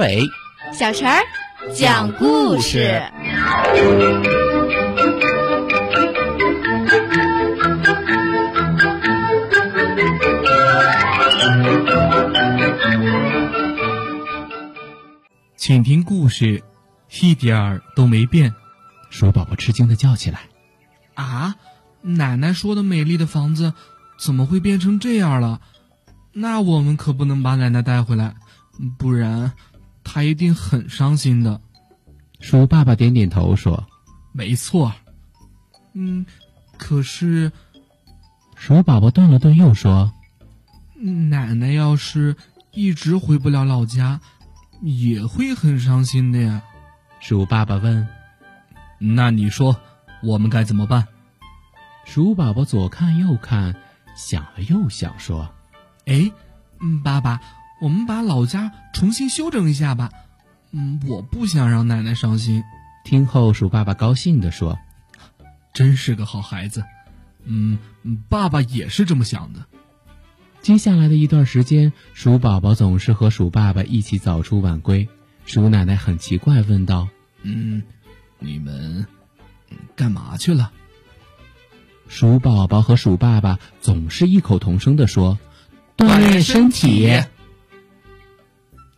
伟、小陈儿讲故事。请听故事，一点儿都没变。鼠宝宝吃惊的叫起来：“啊，奶奶说的美丽的房子，怎么会变成这样了？那我们可不能把奶奶带回来，不然她一定很伤心的。”鼠爸爸点点头说：“没错。”嗯，可是，鼠宝宝顿了顿，又说：“奶奶要是一直回不了老家。”也会很伤心的呀，鼠爸爸问：“那你说，我们该怎么办？”鼠宝宝左看右看，想了又想，说：“哎，嗯，爸爸，我们把老家重新修整一下吧。嗯，我不想让奶奶伤心。”听后，鼠爸爸高兴地说：“真是个好孩子。嗯，爸爸也是这么想的。”接下来的一段时间，鼠宝宝总是和鼠爸爸一起早出晚归。鼠奶奶很奇怪，问道：“嗯，你们干嘛去了？”鼠宝宝和鼠爸爸总是异口同声的说：“锻炼身体。”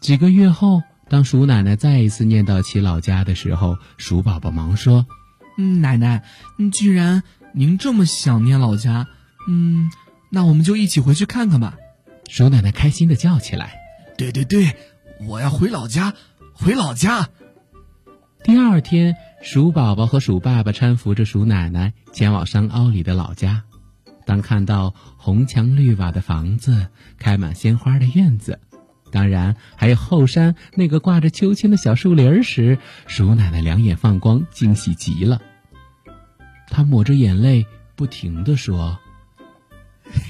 几个月后，当鼠奶奶再一次念叨起老家的时候，鼠宝宝忙说：“嗯，奶奶，既然您这么想念老家，嗯。”那我们就一起回去看看吧，鼠奶奶开心的叫起来：“对对对，我要回老家，回老家！”第二天，鼠宝宝和鼠爸爸搀扶着鼠奶奶前往山坳里的老家。当看到红墙绿瓦的房子、开满鲜花的院子，当然还有后山那个挂着秋千的小树林时，鼠奶奶两眼放光，惊喜极了。她抹着眼泪，不停的说。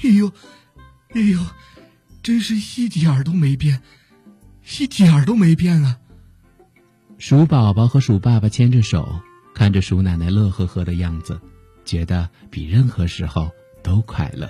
哎呦，哎呦，真是一点儿都没变，一点儿都没变啊！鼠宝宝和鼠爸爸牵着手，看着鼠奶奶乐呵呵的样子，觉得比任何时候都快乐。